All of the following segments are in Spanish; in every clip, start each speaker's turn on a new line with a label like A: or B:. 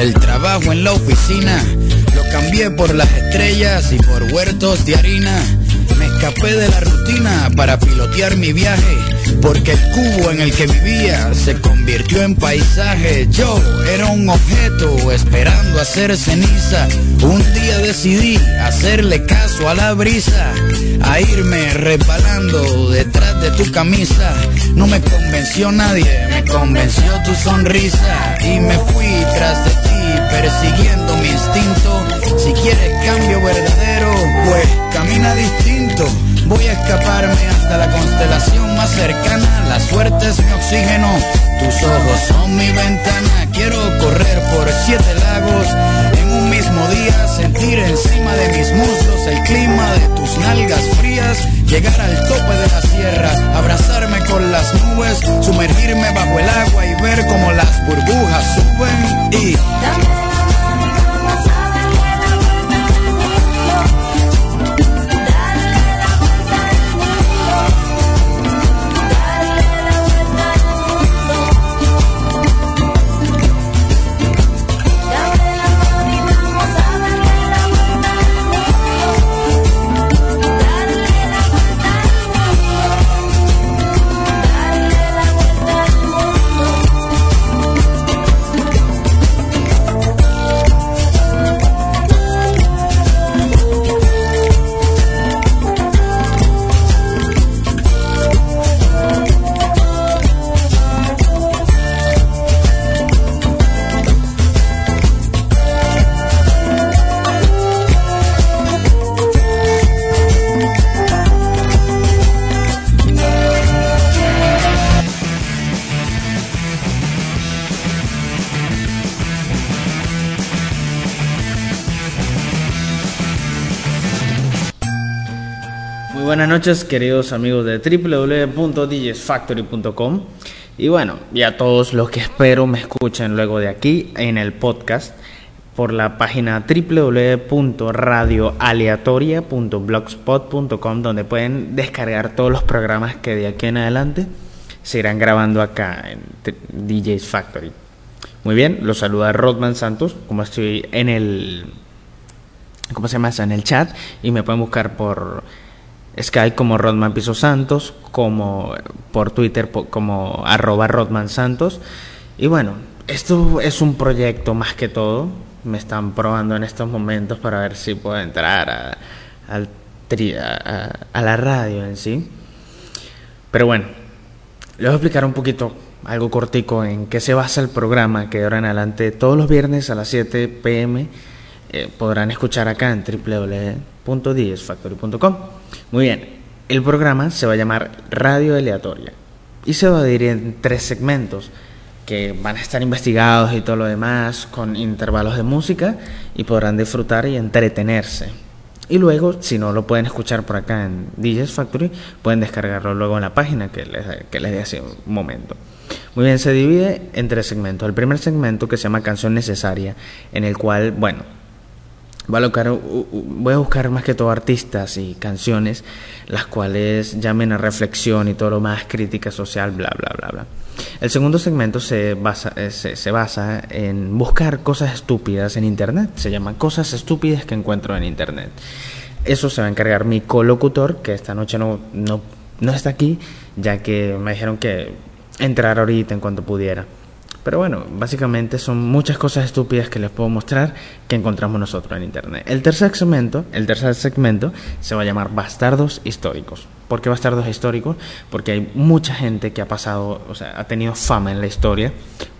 A: el trabajo en la oficina. Lo cambié por las estrellas y por huertos de harina. Escapé de la rutina para pilotear mi viaje, porque el cubo en el que vivía se convirtió en paisaje. Yo era un objeto esperando hacer ceniza. Un día decidí hacerle caso a la brisa, a irme resbalando detrás de tu camisa. No me convenció nadie, me convenció tu sonrisa y me fui tras de ti persiguiendo mi instinto. Si quieres cambio verdadero, pues camina distinto. Voy a escaparme hasta la constelación más cercana. La suerte es mi oxígeno, tus ojos. Son mi ventana. Quiero correr por siete lagos. En un mismo día, sentir encima de mis muslos el clima de tus nalgas frías, llegar al tope de la sierra, abrazarme con las nubes, sumergirme bajo el agua y ver cómo las burbujas suben. Y...
B: Buenas noches, queridos amigos de www.djsfactory.com. Y bueno, y a todos los que espero me escuchen luego de aquí en el podcast por la página www.radioaleatoria.blogspot.com donde pueden descargar todos los programas que de aquí en adelante se irán grabando acá en DJs Factory. Muy bien, los saluda Rodman Santos, como estoy en el ¿cómo se llama eso? en el chat y me pueden buscar por Skype como Rodman Piso Santos, como por Twitter como arroba Rodman Santos. Y bueno, esto es un proyecto más que todo. Me están probando en estos momentos para ver si puedo entrar a, la radio en sí. Pero bueno, les voy a explicar un poquito, algo cortico, en qué se basa el programa que de ahora en adelante todos los viernes a las 7 pm eh, podrán escuchar acá en www.diesfactory.com. Muy bien, el programa se va a llamar Radio Aleatoria y se va a dividir en tres segmentos que van a estar investigados y todo lo demás con intervalos de música y podrán disfrutar y entretenerse. Y luego, si no lo pueden escuchar por acá en DJs Factory, pueden descargarlo luego en la página que les, que les di hace un momento. Muy bien, se divide en tres segmentos. El primer segmento que se llama Canción Necesaria, en el cual, bueno, voy a, buscar, voy a buscar más que todo artistas y canciones, las cuales llamen a reflexión y todo lo más crítica social, bla, bla, bla, bla. El segundo segmento se basa, eh, se, se basa en buscar cosas estúpidas en Internet. Se llama Cosas estúpidas que encuentro en Internet. Eso se va a encargar mi colocutor, que esta noche no, no, no está aquí, ya que me dijeron que entrar ahorita en cuanto pudiera. Pero bueno, básicamente son muchas cosas estúpidas que les puedo mostrar que encontramos nosotros en internet. El tercer segmento, el tercer segmento se va a llamar Bastardos históricos. ¿Por qué bastardos históricos? Porque hay mucha gente que ha pasado, o sea, ha tenido fama en la historia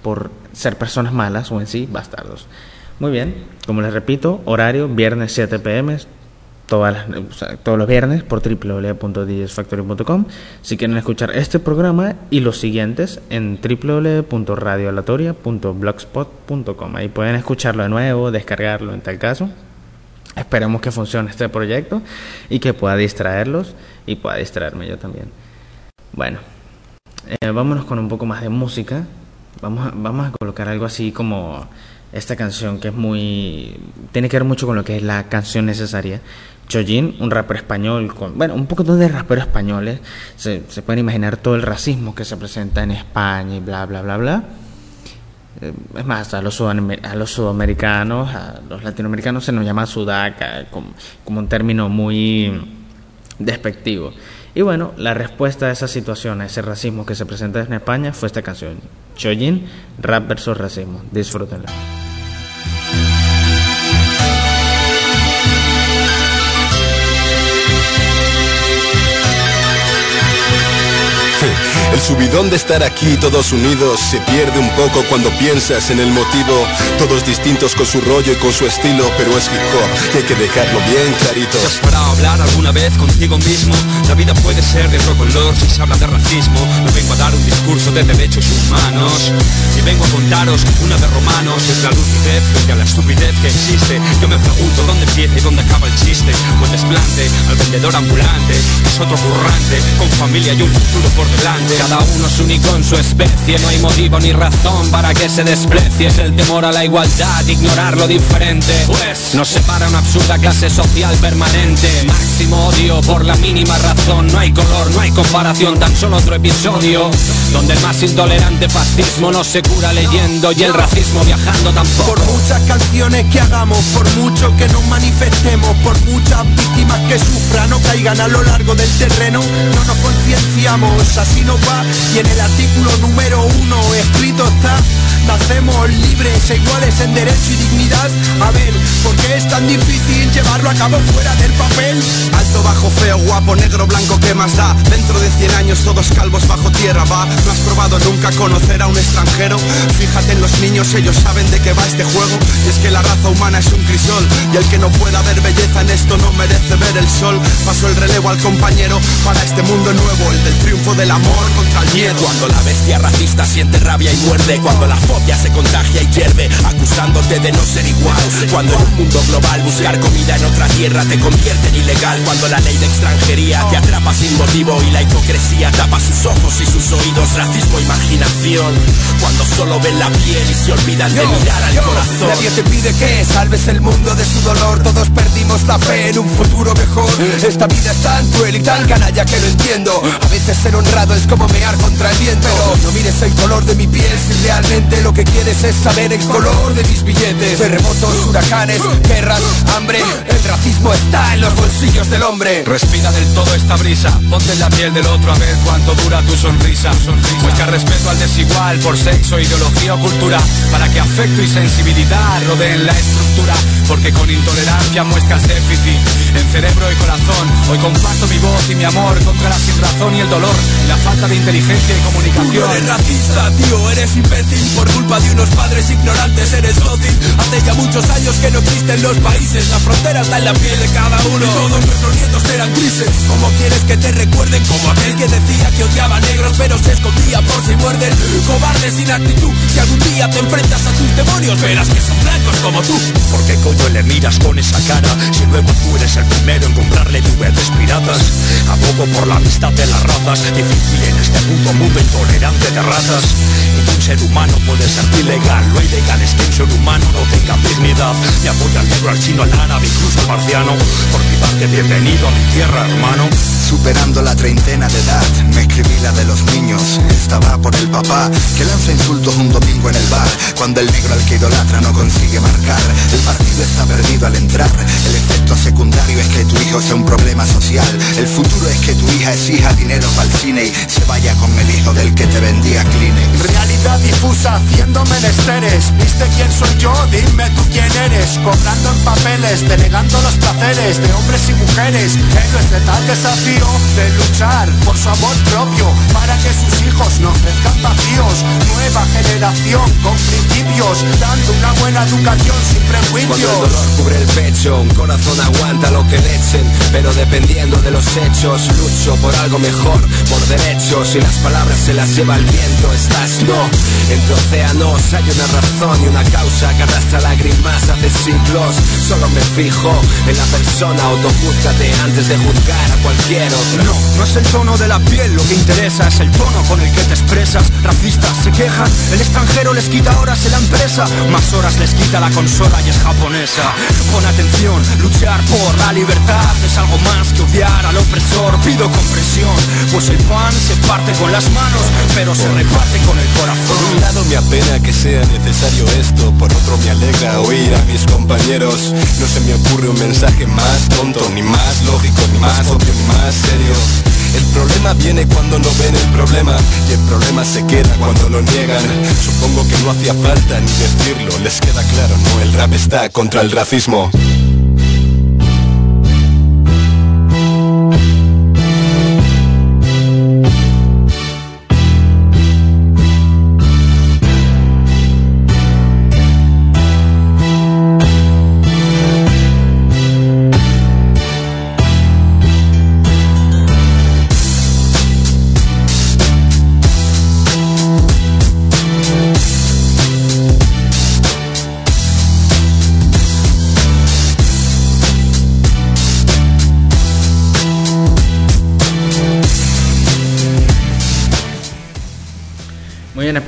B: por ser personas malas o en sí bastardos. Muy bien, como les repito, horario viernes 7 pm, todas las, o sea, todos los viernes por www.djsfactory.com. Si quieren escuchar este programa y los siguientes en www.radioalatoria.blogspot.com. Ahí pueden escucharlo de nuevo, descargarlo en tal caso. Esperemos que funcione este proyecto y que pueda distraerlos y pueda distraerme yo también. Bueno, eh, vámonos con un poco más de música. Vamos a, vamos a colocar algo así como esta canción que es muy... tiene que ver mucho con lo que es la canción necesaria. Chojin, un rapper español, con, bueno, un poco de raperos españoles, se, se pueden imaginar todo el racismo que se presenta en España y bla, bla, bla, bla. Eh, Es más, a los, a los sudamericanos, a los latinoamericanos se nos llama sudaca, como, como un término muy despectivo. Y bueno, la respuesta a esa situación, a ese racismo que se presenta en España, fue esta canción. Chojin, rap versus racismo. Disfrútenla.
C: El subidón de estar aquí todos unidos se pierde un poco cuando piensas en el motivo. Todos distintos con su rollo y con su estilo, pero es hip hop hay que dejarlo bien clarito.
D: ¿Te has parado a hablar alguna vez contigo mismo? La vida puede ser de otro color si se habla de racismo. No vengo a dar un discurso de derechos humanos. Y vengo a contaros una de romanos. Es la lucidez frente a la estupidez que existe. Yo me pregunto dónde empieza y dónde acaba el chiste. O el desplante al vendedor ambulante. Es otro currante con familia y un futuro por delante.
E: Cada uno es único en su especie, no hay motivo ni razón para que se desprecie. Es el temor a la igualdad, ignorar lo diferente. Pues nos separa una absurda clase social permanente. Máximo odio por la mínima razón. No hay color, no hay comparación, tan solo otro episodio. Donde el más intolerante fascismo no se cura leyendo y el racismo viajando tampoco.
F: Por muchas canciones que hagamos, por mucho que nos manifestemos, por muchas víctimas que sufran o caigan a lo largo del terreno, no nos concienciamos, así nos va. Y en el artículo número uno escrito está, nacemos libres e iguales en derecho y dignidad. A ver, ¿por qué es tan difícil llevarlo a cabo fuera del papel?
C: Alto, bajo, feo, guapo, negro, blanco, ¿qué más da? Dentro de 100 años todos calvos bajo tierra, va. ¿No has probado nunca conocer a un extranjero? Fíjate en los niños, ellos saben de qué va este juego. Y es que la raza humana es un crisol. Y el que no pueda ver belleza en esto no merece ver el sol. Paso el relevo al compañero para este mundo nuevo, el del triunfo del amor contra el miedo.
G: Cuando la bestia racista siente rabia y muerde Cuando la fobia se contagia y hierve Acusándote de no ser igual Cuando en un mundo global buscar comida en otra tierra Te convierte en ilegal Cuando la ley de extranjería te atrapa sin motivo Y la hipocresía tapa sus ojos y sus oídos Racismo, imaginación. Cuando solo ven la piel y se olvidan de mirar al corazón.
F: Nadie te pide que salves el mundo de su dolor. Todos perdimos la fe en un futuro mejor. Esta vida es tan cruel y tan canalla que lo entiendo. A veces ser honrado es como mear contra el viento. Pero no mires el color de mi piel si realmente lo que quieres es saber el color de mis billetes. Terremotos, huracanes, guerras, hambre. El racismo está en los bolsillos del hombre.
D: Respira del todo esta brisa, ponte en la piel del otro a ver cuánto dura tu sonrisa. Muestra respeto al desigual por sexo, ideología o cultura, para que afecto y sensibilidad rodeen la estructura, porque con intolerancia muestras déficit en cerebro y corazón. Hoy comparto mi voz y mi amor contra la sinrazón y el dolor, la falta de inteligencia y comunicación.
F: Tú eres racista, tío, eres imbécil Por culpa de unos padres ignorantes eres dócil Hace ya muchos años que no existen los países La frontera está en la piel de cada uno Y todos nuestros nietos eran grises ¿Cómo quieres que te recuerden? Como aquel que decía que odiaba negros Pero se escondía por si muerden Cobarde sin actitud. Si algún día te enfrentas a tus demonios Verás que son blancos
C: como tú. ¿Por qué coño le miras con esa cara? Si luego tú eres el primero en comprarle DVDs piratas. Abogo por la amistad de las razas Difícil en este puto mundo intolerante de razas. Un ser humano puede ser ilegal. Lo ilegal es que un ser humano no tenga dignidad. Me apoya al negro, al chino, al árabe, incluso al marciano. Por mi parte, bienvenido a mi tierra, hermano.
H: Superando la treintena de edad, me escribí la de los niños. Estaba por el papá que lanza insultos un domingo en el bar. Cuando el negro al que idolatra no consigue marcar, el partido está perdido al entrar. El efecto secundario es que tu hijo sea un problema social. El futuro es que tu hija exija dinero para el cine y se vaya con el hijo del que te vendía Kleenex.
F: Realidad difusa haciendo menesteres. ¿Viste quién soy yo? Dime tú quién eres. Cobrando en papeles, delegando los placeres de hombres y mujeres. Héroes de tal desafío de luchar por su amor propio para que sus hijos no crezcan vacíos. Nueva generación con principios, dando una buena educación sin prejuicios.
G: Cuando el dolor cubre el pecho, un corazón aguanta lo que le echen, pero dependiendo de los hechos, lucho por algo mejor, por derechos y las palabras se las lleva el viento. Estás no, entre océanos hay una razón y una causa que arrastra lágrimas hace siglos. Solo me fijo en la persona, autojúzgate antes de juzgar a cualquier
I: no, no es el tono de la piel lo que interesa, es el tono con el que te expresas. Racistas se quejan, el extranjero les quita horas en la empresa, más horas les quita la consola y es japonesa. Pon atención, luchar por la libertad es algo más que odiar al opresor. Pido comprensión, pues el pan se parte con las manos, pero se reparte con el corazón.
J: Por un lado me apena que sea necesario esto, por otro me alegra oír a mis compañeros. No se me ocurre un mensaje más tonto, ni más lógico, ni más obvio, ni más serio. El problema viene cuando no ven el problema y el problema se queda cuando lo niegan. Supongo que no hacía falta ni decirlo, les queda claro, no, el rap está contra el racismo.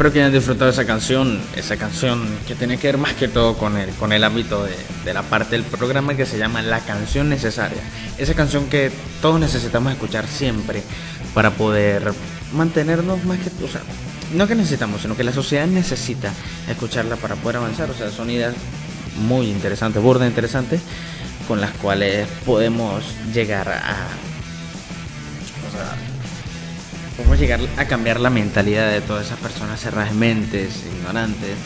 B: Espero que hayan disfrutado esa canción, esa canción que tiene que ver más que todo con el, con el ámbito de, de, la parte del programa que se llama La canción necesaria. Esa canción que todos necesitamos escuchar siempre para poder mantenernos más que, o sea, no que necesitamos, sino que la sociedad necesita escucharla para poder avanzar. O sea, son ideas muy interesantes, burda interesantes, con las cuales podemos llegar a, podemos llegar a cambiar la mentalidad de todas esas personas cerradas mentes, ignorantes,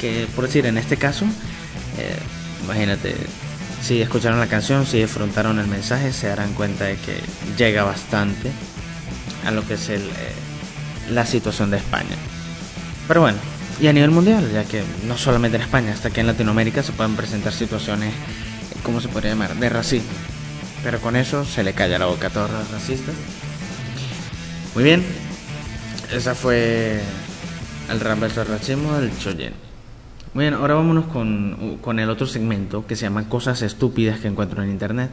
B: que por decir, en este caso, eh, imagínate, si escucharon la canción, si disfrutaron el mensaje, se darán cuenta de que llega bastante a lo que es el, eh, la situación de España. Pero bueno, y a nivel mundial, ya que no solamente en España, hasta que en Latinoamérica se pueden presentar situaciones, ¿cómo se podría llamar?, de racismo. Pero con eso se le calla la boca a todos los racistas muy bien, esa fue el rap versus racismo del Choyen. Muy bien, ahora vámonos con, con, el otro segmento que se llama Cosas estúpidas que encuentro en internet.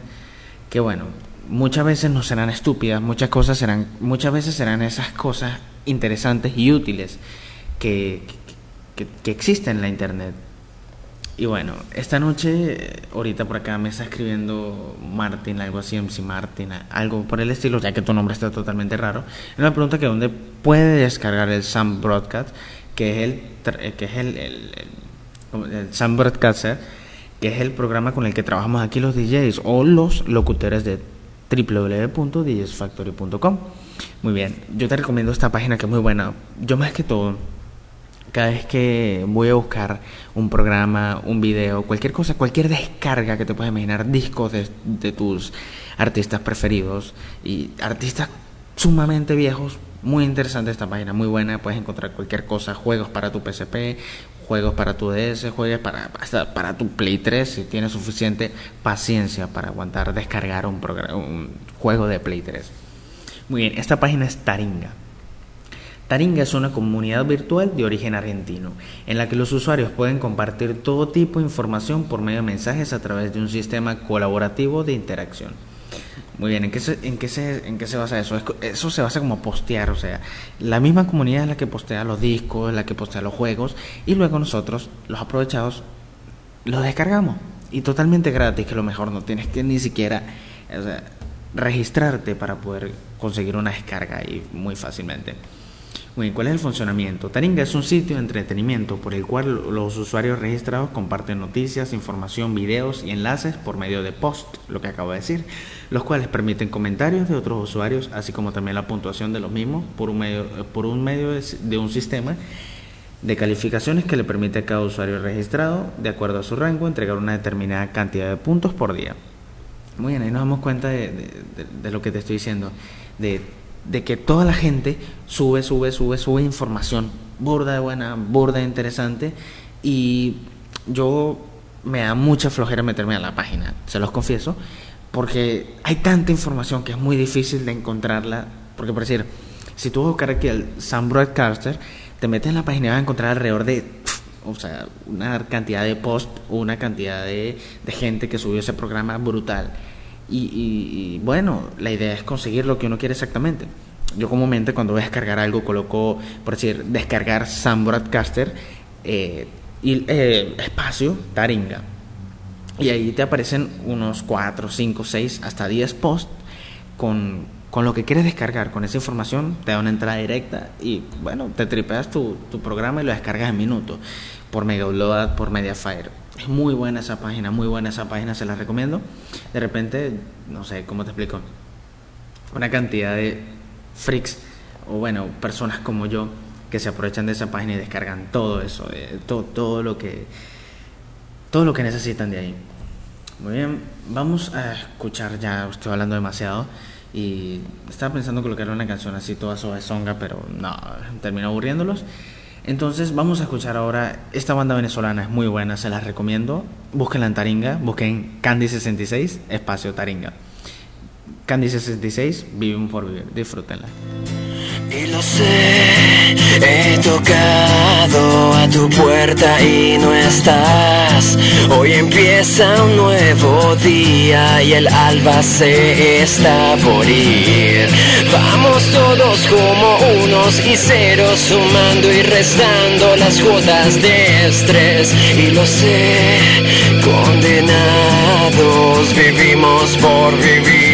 B: Que bueno, muchas veces no serán estúpidas, muchas cosas serán, muchas veces serán esas cosas interesantes y útiles que, que, que existen en la internet. Y bueno, esta noche, ahorita por acá me está escribiendo Martin, algo así, MC Martin, algo por el estilo, ya que tu nombre está totalmente raro. Me pregunta que dónde puede descargar el Sam Broadcast, que es el, eh, que es el, el, el, Sam Broadcaster, que es el programa con el que trabajamos aquí los DJs o los locutores de www.djsfactory.com. Muy bien, yo te recomiendo esta página que es muy buena. Yo más que todo cada vez que voy a buscar un programa, un video, cualquier cosa, cualquier descarga que te puedas imaginar, discos de, tus artistas preferidos y artistas sumamente viejos, muy interesante esta página, muy buena, puedes encontrar cualquier cosa, juegos para tu PSP, juegos para tu DS, juegos para, hasta para tu Play 3, si tienes suficiente paciencia para aguantar descargar un, un juego de Play 3. Muy bien, esta página es Taringa Taringa es una comunidad virtual de origen argentino, en la que los usuarios pueden compartir todo tipo de información por medio de mensajes a través de un sistema colaborativo de interacción. Muy bien, ¿en qué se, en qué se, en qué se basa eso? Eso se basa como postear, o sea, la misma comunidad es la que postea los discos, la que postea los juegos, y luego nosotros, los aprovechados, los descargamos. Y totalmente gratis, que lo mejor no tienes que ni siquiera registrarte para poder conseguir una descarga ahí muy fácilmente. Muy ¿cuál es el funcionamiento? Taringa es un sitio de entretenimiento por el cual los usuarios registrados comparten noticias, información, videos y enlaces por medio de post, lo que acabo de decir, los cuales permiten comentarios de otros usuarios, así como también la puntuación de los mismos por un medio, por un medio de, un sistema de calificaciones que le permite a cada usuario registrado, de acuerdo a su rango, entregar una determinada cantidad de puntos por día. Muy bien, ahí nos damos cuenta de, de lo que te estoy diciendo, de de que toda la gente sube, sube, sube, sube información burda de buena, burda de interesante y yo me da mucha flojera meterme a la página, se los confieso, porque hay tanta información que es muy difícil de encontrarla, porque por decir, si tú buscas aquí el Sam Broadcaster, te metes en la página y vas a encontrar alrededor de, o sea, una cantidad de posts, una cantidad de, de gente que subió ese programa brutal. Y, bueno, la idea es conseguir lo que uno quiere exactamente. Yo comúnmente cuando voy a descargar algo coloco, por decir, descargar Sam Broadcaster eh, y eh, espacio Taringa. Y ahí te aparecen unos 4, 5, 6, hasta 10 posts con, con lo que quieres descargar, con esa información, te da una entrada directa y bueno, te tripeas tu, tu programa y lo descargas en minutos por Mega Upload, por Mediafire es muy buena esa página, muy buena esa página, se la recomiendo. De repente, no sé, ¿cómo te explico? Una cantidad de freaks, o bueno, personas como yo, que se aprovechan de esa página y descargan todo eso, eh, todo, todo lo que todo lo que necesitan de ahí. Muy bien, vamos a escuchar ya, estoy hablando demasiado y estaba pensando colocar una canción así toda songa, pero no, termino aburriéndolos. Entonces vamos a escuchar ahora esta banda venezolana, es muy buena, se las recomiendo. Búsquenla en Taringa, busquen Candy66, espacio Taringa. Candy66, vivimos por vivir, disfrútenla.
K: Y lo sé, he tocado a tu puerta y no estás. Hoy empieza un nuevo día y el alba se está por ir. Vamos todos como unos y ceros, sumando y restando las cuotas de estrés. Y lo sé, condenados vivimos por vivir.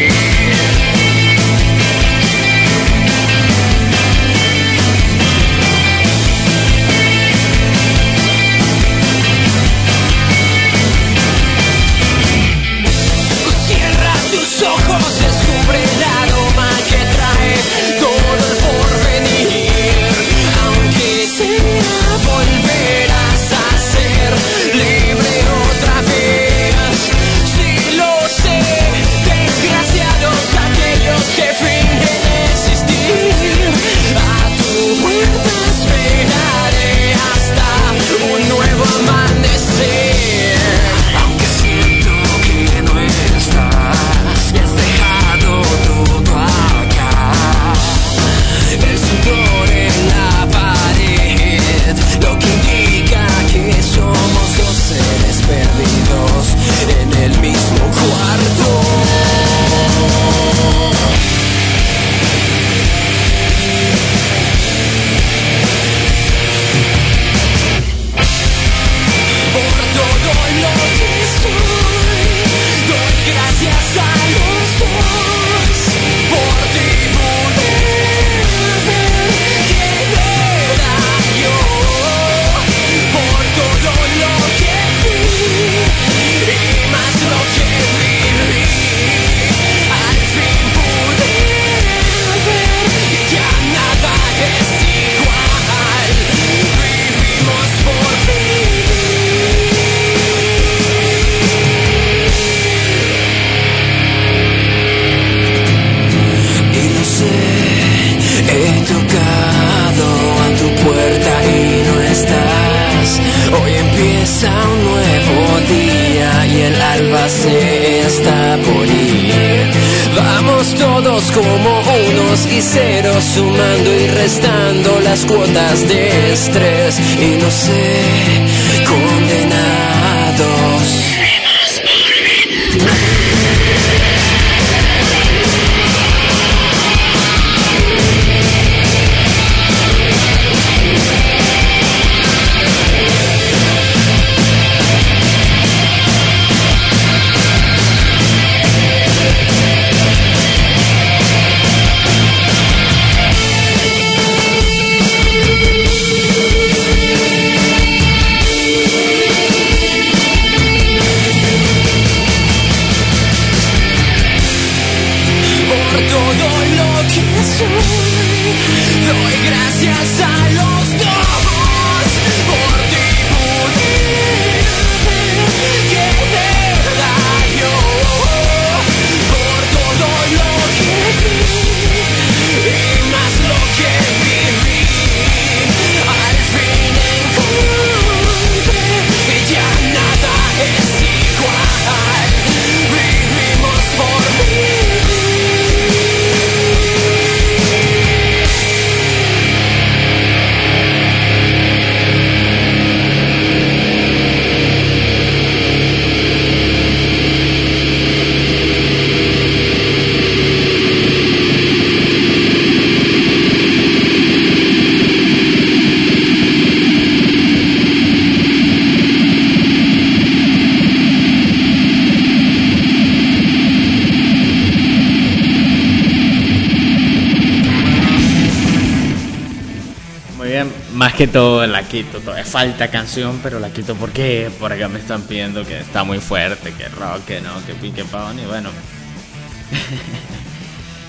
B: Quito. Todavía falta canción, pero la quito porque por acá me están pidiendo que está muy fuerte, que rock, que no, que pique pavón y bueno.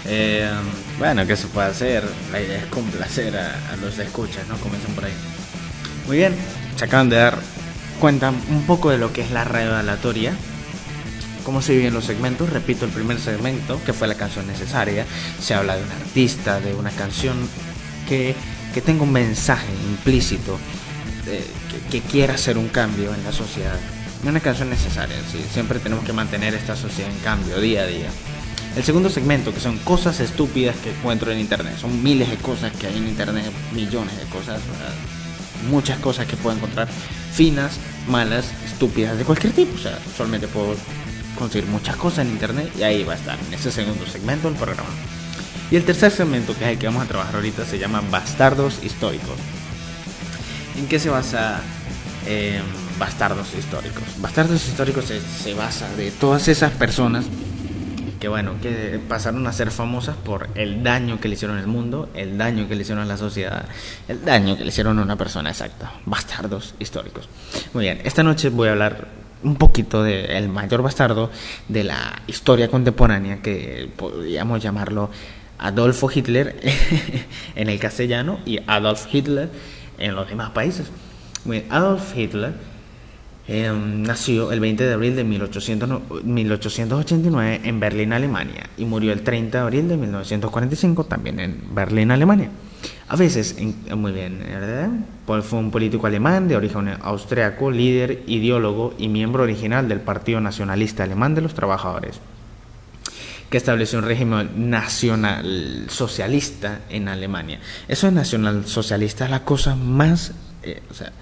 B: Eh, bueno, ¿qué se puede hacer? La idea es complacer a, los escuchas, ¿no? Comiencen por ahí. Muy bien, se acaban de dar cuenta un poco de lo que es la radio aleatoria. Cómo se viven los segmentos. Repito, el primer segmento, que fue la canción necesaria, se habla de un artista, de una canción que, que tenga un mensaje implícito, eh, que, quiera hacer un cambio en la sociedad. Una canción necesaria, siempre tenemos que mantener esta sociedad en cambio día a día. El segundo segmento, que son cosas estúpidas que encuentro en internet. Son miles de cosas que hay en internet, millones de cosas, muchas cosas que puedo encontrar, finas, malas, estúpidas, de cualquier tipo. O sea, solamente puedo conseguir muchas cosas en internet y ahí va a estar, en ese segundo segmento del programa. Y el tercer segmento, que es el que vamos a trabajar ahorita, se llama Bastardos Históricos. ¿En qué se basa eh, Bastardos Históricos? Bastardos Históricos se, se basa de todas esas personas que bueno, que pasaron a ser famosas por el daño que le hicieron al mundo, el daño que le hicieron a la sociedad, el daño que le hicieron a una persona exacta. Bastardos históricos. Muy bien, esta noche voy a hablar un poquito del mayor bastardo de la historia contemporánea, que podríamos llamarlo Adolfo Hitler en el castellano y Adolf Hitler en los demás países. Adolf Hitler eh, nació el 20 de abril de 1800 no- 1889 en Berlín, Alemania, y murió el 30 de abril de 1945 también en Berlín, Alemania. A veces, eh, muy bien, fue un político alemán de origen austriaco, líder, ideólogo y miembro original del Partido Nacionalista Alemán de los Trabajadores, que estableció un régimen nacional socialista en Alemania. Eso de nacional socialista es la cosa más, eh, o sea,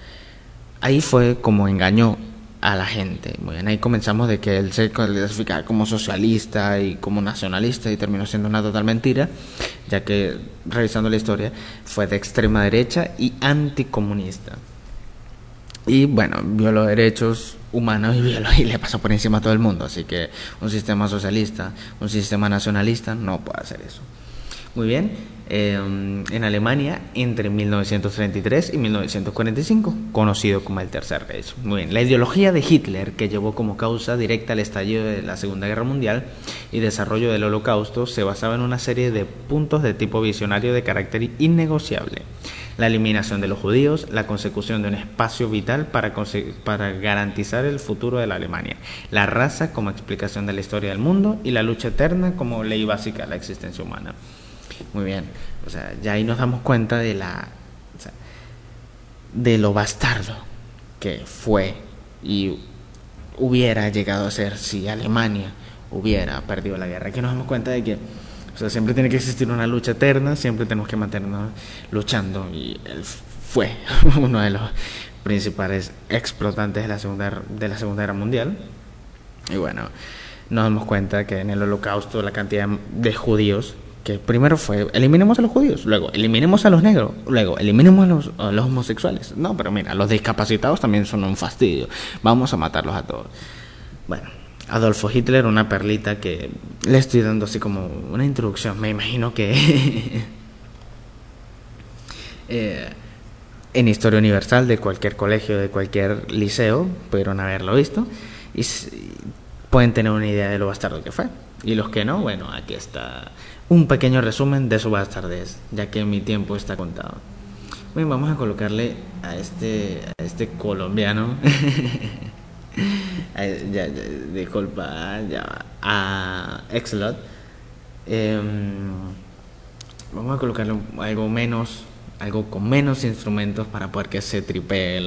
B: ahí fue como engañó a la gente. Muy ahí comenzamos de que él se clasificaba como socialista y como nacionalista y terminó siendo una total mentira, ya que revisando la historia fue de extrema derecha y anticomunista. Y bueno, violó derechos humanos y, y le pasó por encima a todo el mundo. Así que un sistema socialista, un sistema nacionalista no puede hacer eso. Muy bien, eh, en Alemania entre 1933 y 1945, conocido como el Tercer Reich. Muy bien, la ideología de Hitler, que llevó como causa directa el estallido de la Segunda Guerra Mundial y desarrollo del Holocausto, se basaba en una serie de puntos de tipo visionario de carácter innegociable. La eliminación de los judíos, la consecución de un espacio vital para, para garantizar el futuro de la Alemania, la raza como explicación de la historia del mundo y la lucha eterna como ley básica de la existencia humana. Muy bien, o sea, ya ahí nos damos cuenta de la de lo bastardo que fue y hubiera llegado a ser si Alemania hubiera perdido la guerra. Aquí nos damos cuenta de que Siempre tiene que existir una lucha eterna, siempre tenemos que mantenernos luchando. Y él fue uno de los principales explotantes de la Segunda, de la segunda Guerra Mundial. Y bueno, nos damos cuenta que en el holocausto la cantidad de judíos que primero fue eliminemos a los judíos, luego eliminemos a los negros, luego eliminemos a los, a los, homosexuales. No, pero mira, los discapacitados también son un fastidio. Vamos a matarlos a todos. Bueno, Adolfo Hitler, una perlita que le estoy dando así como una introducción. Me imagino que eh, en Historia Universal de cualquier colegio, de cualquier liceo, pudieron haberlo visto y pueden tener una idea de lo bastardo que fue. Y los que no, bueno, aquí está un pequeño resumen de su bastardez, ya que mi tiempo está contado. Bien, vamos a colocarle a este, a este colombiano, ya, disculpa, ya, a Exlot. Em, vamos a colocarle algo menos, algo con menos instrumentos para poder que se tripee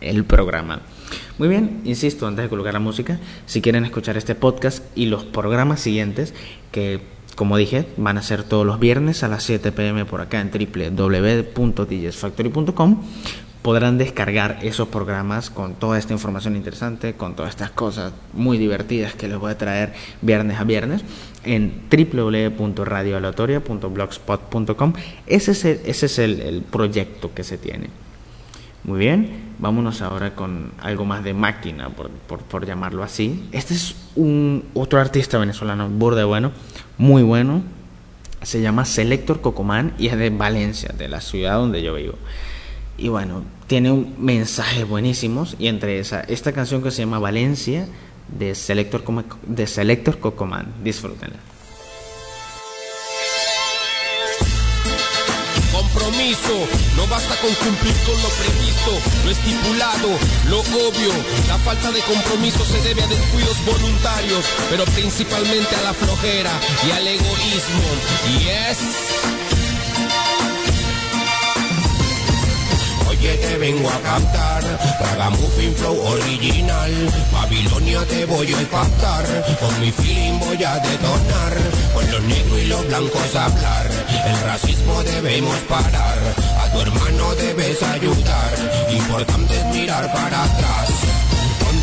B: el programa. Muy bien, insisto, antes de colocar la música, si quieren escuchar este podcast y los programas siguientes, que como dije, van a ser todos los viernes a las 7 pm por acá en www.djsfactory.com, podrán descargar esos programas con toda esta información interesante, con todas estas cosas muy divertidas que les voy a traer viernes a viernes en www.radioaleatoria.blogspot.com. Ese es, el, ese es el proyecto que se tiene. Muy bien, vámonos ahora con algo más de máquina, por, por, llamarlo así. Este es un otro artista venezolano, burde bueno, muy bueno. Se llama Selector Cocomán y es de Valencia, de la ciudad donde yo vivo. Y bueno, tiene un mensaje buenísimos y entre esa, esta canción que se llama Valencia de Selector, de Selector Cocomán. Disfrútenla.
L: No basta con cumplir con lo previsto, lo estipulado, lo obvio. La falta de compromiso se debe a descuidos voluntarios, pero principalmente a la flojera y al egoísmo. Y es Oye, te vengo a cantar, Ragamuffin Flow original, Babilonia te voy a impactar, con mi feeling voy a detonar, con los negros y los blancos hablar, el racismo debemos parar, a tu hermano debes ayudar, importante es mirar para atrás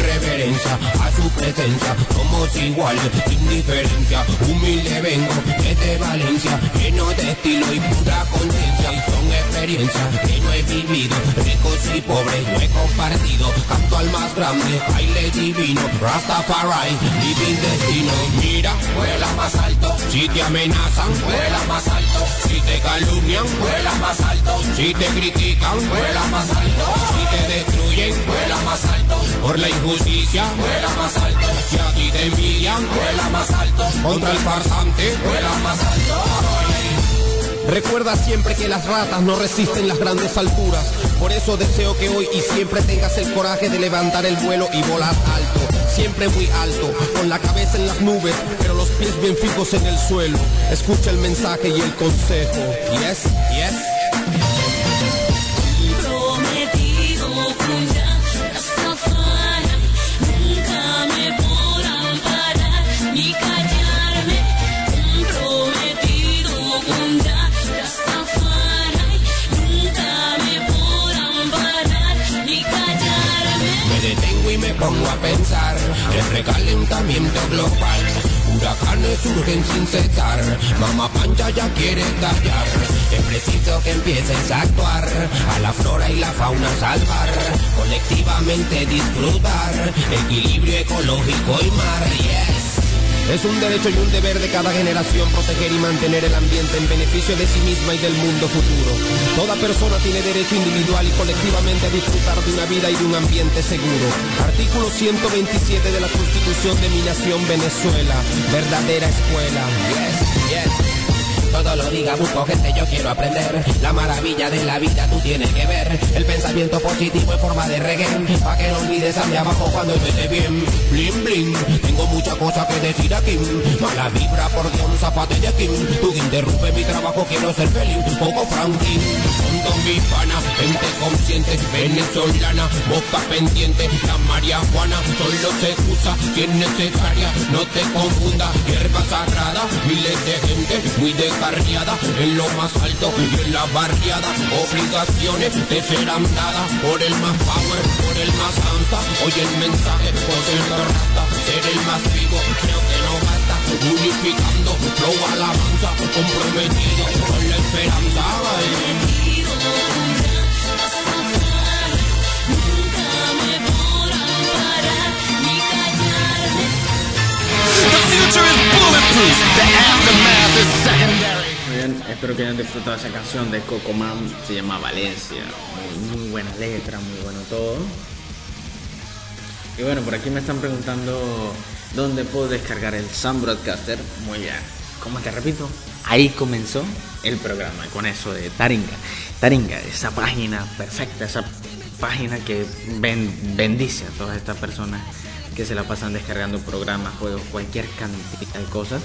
L: reverencia a su presencia. Somos igual, sin diferencia. Humilde vengo desde Valencia, lleno de estilo y pura conciencia. Y son experiencias que no he vivido. Ricos y pobres no he compartido. Canto al más grande, baile divino. Rastafari, living destino. Mira, vuela más alto. Si te amenazan, vuela más alto. Si te calumnian, vuela más alto. Si te critican, vuela más alto. Si te destruyen, vuela más alto. Por la vuela más alto. Si a ti te envidian, vuela más alto. Contra el farsante, vuela más alto. Recuerda siempre que las ratas no resisten las grandes alturas. Por eso deseo que hoy y siempre tengas el coraje de levantar el vuelo y volar alto. Siempre muy alto, con la cabeza en las nubes, pero los pies bien fijos en el suelo. Escucha el mensaje y el consejo. Yes, yes. Recalentamiento global. Huracanes surgen sin cesar, mamá pancha ya quiere callar. Es preciso que empieces a actuar, a la flora y la fauna salvar, colectivamente disfrutar, equilibrio ecológico y mar, yes. Es un derecho y un deber de cada generación proteger y mantener el ambiente en beneficio de sí misma y del mundo futuro. Toda persona tiene derecho individual y colectivamente a disfrutar de una vida y de un ambiente seguro. Artículo 127 de la Constitución de mi nación Venezuela. Verdadera escuela. Todo lo diga, busco gente, yo quiero aprender. La maravilla de la vida tú tienes que ver. El pensamiento positivo en forma de reggae. Pa' que no olvides a mi abajo cuando vete bien. Bling bling, tengo muchas cosas que decir aquí. Mala vibra por Dios, zapate de aquí. Tú interrumpe mi trabajo, quiero ser feliz. Un poco Franklin. Con don mi pana, gente consciente, venezolana, boca pendiente. La marihuana solo se usa si es necesaria. No te confunda, hierba sagrada. Miles de gente muy descarriada en lo más alto y en la barriada. Obligaciones te serán dadas por el más power, por el más santa. Oye el mensaje, por el rasta, ser el más vivo, creo que no basta. Unificando, alabanza, comprometido con la esperanza.
B: Muy bien, espero que hayan disfrutado esa canción de Coco Mam, se llama Valencia. Muy, muy buena letra, muy bueno todo. Y bueno, por aquí me están preguntando dónde puedo descargar el Sun Broadcaster. Muy bien, como te repito, ahí comenzó el programa con eso de Taringa. Taringa, esa página perfecta, esa página que ben- bendice a todas estas personas que se la pasan descargando programas, juegos, cualquier cantidad de cosas.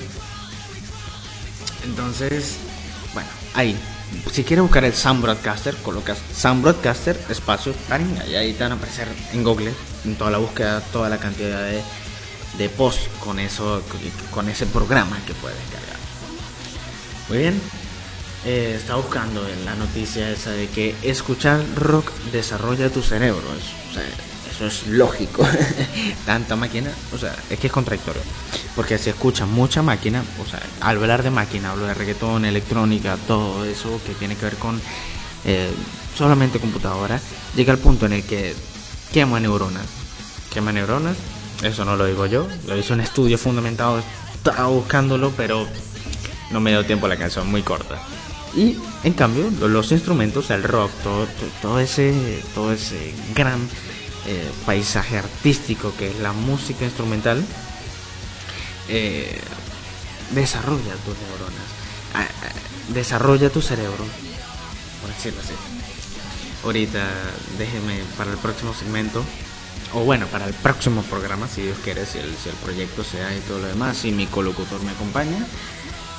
B: Entonces, bueno, ahí. Si quieres buscar el Sun Broadcaster, colocas Sun Broadcaster, espacio Taringa, y ahí te van a aparecer en Google, en toda la búsqueda, toda la cantidad de, de posts con, eso, con ese programa que puedes descargar. Muy bien. Eh, estaba buscando en la noticia esa de que escuchar rock desarrolla tu cerebro. Es- eso es lógico. Tanta máquina, o sea, es que es contradictorio. Porque si escuchas mucha máquina, o sea, al hablar de máquina, hablo de reggaetón, electrónica, todo eso que tiene que ver con eh, solamente computadora, llega al punto en el que quema neuronas. Quema neuronas, eso no lo digo yo, lo hizo un estudio fundamentado, estaba buscándolo, pero no me dio tiempo la canción, muy corta. Y en cambio, lo- los instrumentos, el rock, todo, to- todo ese, todo ese gran eh, paisaje artístico que es la música instrumental, eh, desarrolla tus neuronas, ah, ah, desarrolla tu cerebro, por decirlo así. Ahorita déjeme para el próximo segmento, o bueno, para el próximo programa, si Dios quiere, si el, si el proyecto se y todo lo demás, si mi colocutor me acompaña,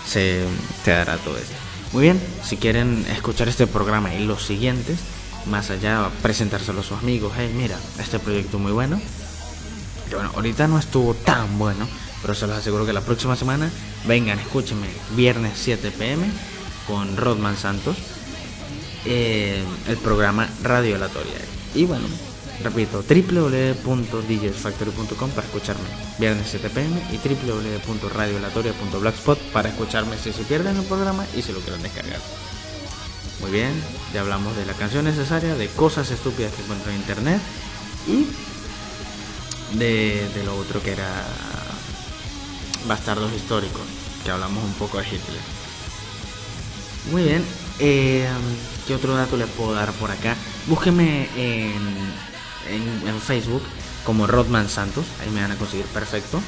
B: se te dará todo esto. Muy bien, si quieren escuchar este programa y los siguientes, más allá, presentárselo a sus amigos, hey, mira, este proyecto muy bueno. Que bueno, ahorita no estuvo tan bueno, pero se los aseguro que la próxima semana vengan, escúchenme, viernes 7 pm con Rodman Santos, eh, el programa Radio Aleatoria. Y bueno, repito, www.djsfactory.com para escucharme viernes 7 pm y www.radioalatoria.blogspot para escucharme si se pierden el programa y si lo quieren descargar. Muy bien, ya hablamos de la canción necesaria, de cosas estúpidas que encuentro en internet y de, lo otro que era bastardos históricos, que hablamos un poco de Hitler. Muy bien, eh, ¿qué otro dato les puedo dar por acá? Búsquenme en, en, Facebook como Rodman Santos, ahí me van a conseguir perfecto.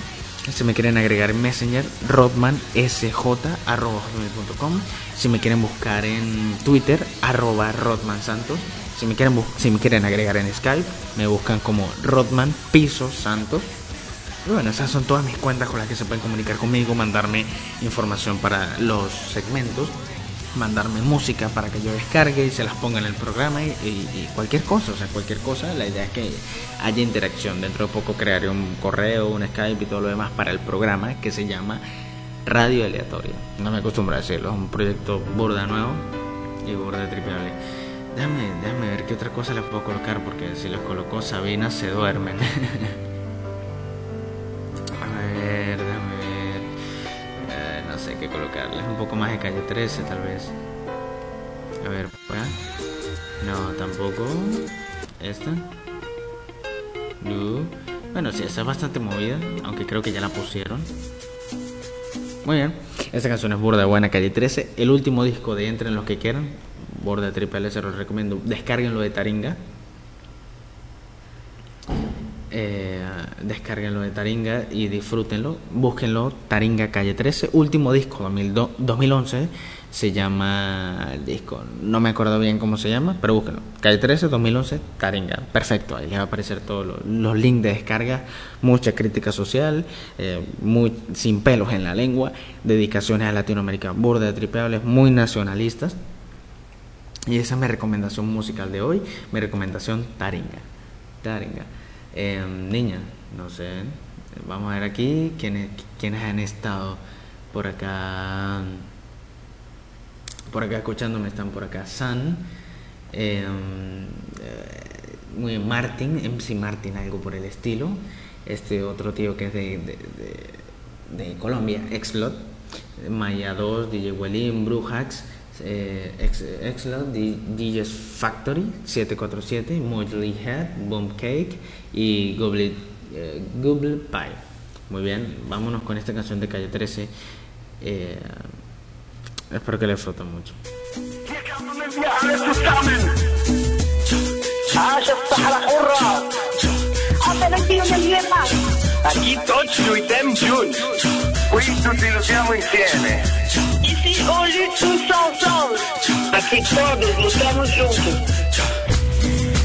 B: Si me quieren agregar en Messenger, rodmansj.com. Si me quieren buscar en Twitter, arroba Rodman Santos. Si me, quieren si me quieren agregar en Skype, me buscan como Rodman Piso Santos. Y bueno, esas son todas mis cuentas con las que se pueden comunicar conmigo, mandarme información para los segmentos, mandarme música para que yo descargue y se las ponga en el programa y, cualquier cosa, o sea, cualquier cosa. La idea es que haya interacción. Dentro de poco crearé un correo, un Skype y todo lo demás para el programa que se llama Radio Aleatorio. No me acostumbro a decirlo, es un proyecto burda nuevo y burda triple. Déjame, déjame ver qué otra cosa les puedo colocar porque si les coloco Sabina se duermen. más de calle 13, tal vez. A ver. No, tampoco. Esta. No. Bueno, sí, esta es bastante movida. Aunque creo que ya la pusieron. Muy bien. Esta canción es burda buena, calle 13. El último disco de Entren los que quieran. Borda triple se los recomiendo. Descárguenlo de Taringa. Eh, de Taringa y disfrútenlo. Búsquenlo, Taringa Calle 13, último disco 2011. Se llama el disco, no me acuerdo bien cómo se llama, pero búsquenlo. Calle 13, 2011, Taringa. Perfecto, ahí les va a aparecer todos los, links de descarga. Mucha crítica social, eh, muy sin pelos en la lengua, dedicaciones a Latinoamérica, burda de tripeables, muy nacionalistas. Y esa es mi recomendación musical de hoy, mi recomendación Taringa. Taringa. Em, niña, no sé, vamos a ver aquí quiénes, quiénes han estado por acá, por acá escuchándome, están por acá San, eh, muy Martin, MC Martin, algo por el estilo, este otro tío que es de, de, de, Colombia, Exlot, Maya 2, DJ Welin, Brujax, eh, Exlot, DJ's Factory 747, Motley Head, Bomb Cake y Google, eh, Google Pie. Muy bien, vámonos con esta canción de Calle 13. Eh, espero que le disfruten mucho.
M: Aquí. Ici on lutte tous ensemble. Aquí todos luchamos juntos.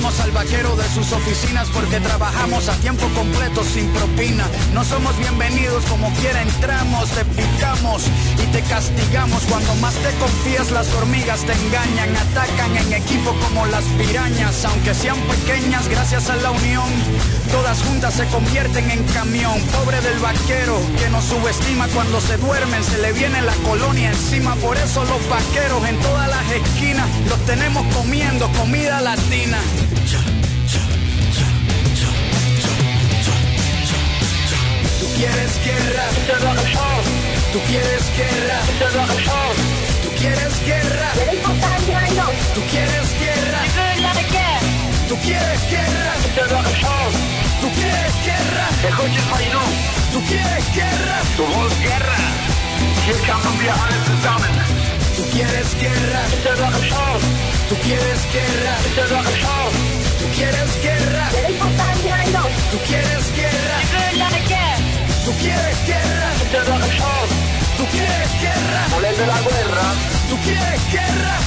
A: al vaquero de sus oficinas porque trabajamos a tiempo completo sin propina. No somos bienvenidos como quiera entramos, te picamos y te castigamos. Cuando más te confías las hormigas te engañan, atacan en equipo como las pirañas. Aunque sean pequeñas gracias a la unión, todas juntas se convierten en camión. Pobre del vaquero que nos subestima cuando se duermen, se le viene la colonia encima. Por eso los vaqueros en todas las esquinas los tenemos comiendo comida latina. Tú quieres guerra, tú quieres guerra, tú quieres guerra, tú quieres guerra, tú quieres guerra, tú quieres guerra, tú quieres guerra,
M: tu voz guerra, hier kämpfen wir alle zusammen.
A: Tú quieres guerra, tú quieres guerra, tú quieres guerra, tú quieres guerra, tú quieres guerra, tú quieres guerra,
M: de la guerra,
A: tú quieres guerra.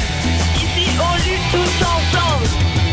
M: Ici on lutte tous ensemble.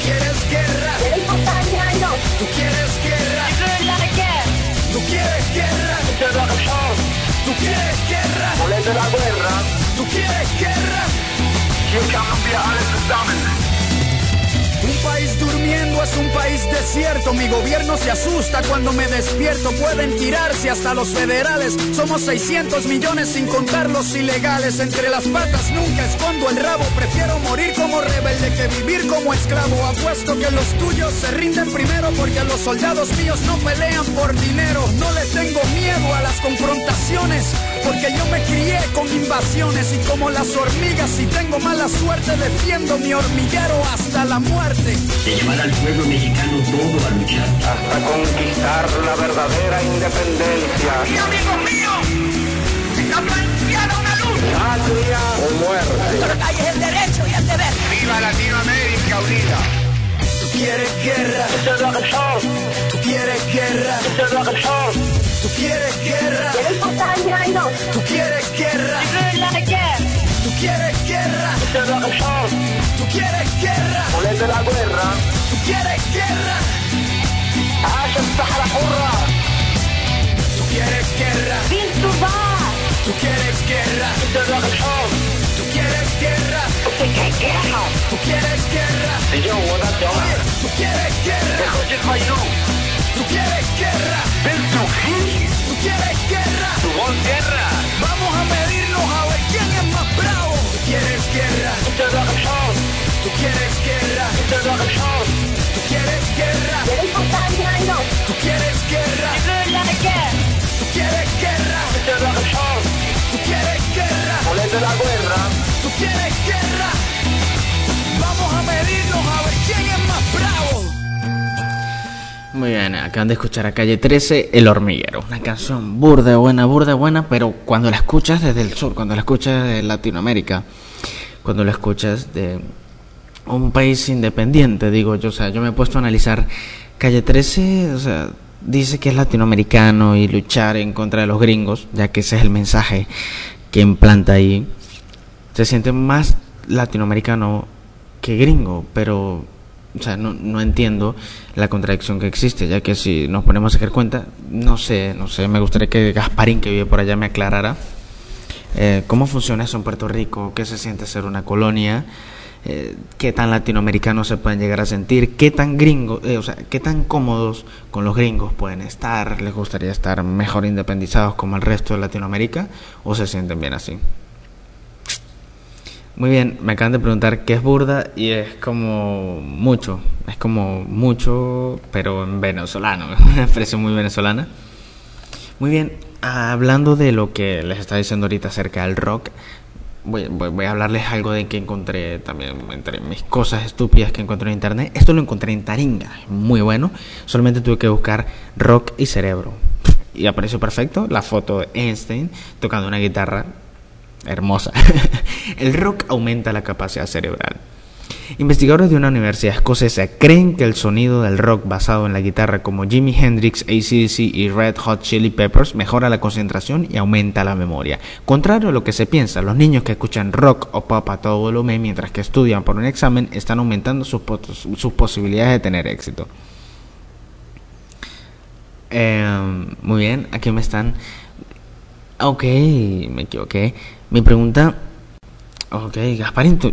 A: Tú quieres guerra. Tú quieres guerra. Tú quieres guerra. Tú quieres guerra.
M: de la guerra,
A: Tú quieres guerra.
M: hier kämpfen wir alle zusammen.
A: Un país durmiendo es un país desierto. Mi gobierno se asusta cuando me despierto. Pueden tirarse hasta los federales. Somos 600 millones sin contar los ilegales. Entre las patas nunca escondo el rabo. Prefiero morir vivir como esclavo. Apuesto que los tuyos se rinden primero porque los soldados míos no pelean por dinero. No le tengo miedo a las confrontaciones porque yo me crié con invasiones y como las hormigas si tengo mala suerte defiendo mi hormiguero hasta la muerte.
N: De llevar al pueblo mexicano todo a luchar.
M: Hasta conquistar la verdadera independencia. Y amigos míos, está planteada una luz. Patria o muerte.
F: quieres guerra. Tú quieres guerra. Tú quieres guerra. Tú quieres guerra. Tú quieres guerra. Tú quieres guerra.
M: ولاد la guerra.
F: Tú quieres guerra.
M: عاش الصحراء حرة.
F: Tú quieres guerra. Tú quieres guerra. Tú quieres guerra. quieres guerra.
M: Usted quiere guerra. Tú quieres guerra. Yo, what up, dog?
F: Tú quieres guerra.
M: Oye, my
F: Tú quieres guerra. Del Trujillo. Tú quieres guerra.
M: Tu voz guerra.
F: Vamos a medirnos a ver quién es más bravo. Tú quieres guerra. Tú quieres guerra. Tú quieres guerra. Tú quieres guerra. Tú quieres guerra. Tú quieres guerra.
M: Tú quieres guerra.
F: Quieres guerra. Vamos a medirnos a ver quién es más bravo.
B: Muy bien, acaban de escuchar a Calle 13, El Hormiguero. Una canción burda, buena, burda, buena, pero cuando la escuchas desde el sur, cuando la escuchas de Latinoamérica, cuando la escuchas de un país independiente, digo yo, o sea, yo me he puesto a analizar Calle 13, o sea, dice que es latinoamericano y luchar en contra de los gringos, ya que ese es el mensaje que implanta ahí. Se siente más latinoamericano que gringo, pero o sea, no, no entiendo la contradicción que existe, ya que si nos ponemos a hacer cuenta, no sé, no sé, me gustaría que Gasparín, que vive por allá, me aclarara eh, cómo funciona eso en Puerto Rico, qué se siente ser una colonia, eh, qué tan latinoamericanos se pueden llegar a sentir, qué tan gringos, eh, o sea, qué tan cómodos con los gringos pueden estar, les gustaría estar mejor independizados como el resto de Latinoamérica, o se sienten bien así. Muy bien, me acaban de preguntar qué es burda y es como mucho, es como mucho, pero en venezolano, una expresión muy venezolana. Muy bien, hablando de lo que les estaba diciendo ahorita acerca del rock, voy, voy- voy a hablarles algo de que encontré también entre mis cosas estúpidas que encontré en internet. Esto lo encontré en Taringa, muy bueno. Solamente tuve que buscar rock y cerebro. Y apareció perfecto la foto de Einstein tocando una guitarra hermosa. el rock aumenta la capacidad cerebral. Investigadores de una universidad escocesa creen que el sonido del rock basado en la guitarra como Jimi Hendrix, ACDC y Red Hot Chili Peppers mejora la concentración y aumenta la memoria. Contrario a lo que se piensa, los niños que escuchan rock o pop a todo volumen mientras que estudian por un examen están aumentando sus, pos- sus posibilidades de tener éxito. Eh, muy bien, aquí me están... Ok, me equivoqué. Mi pregunta... Ok, Gasparín, tú...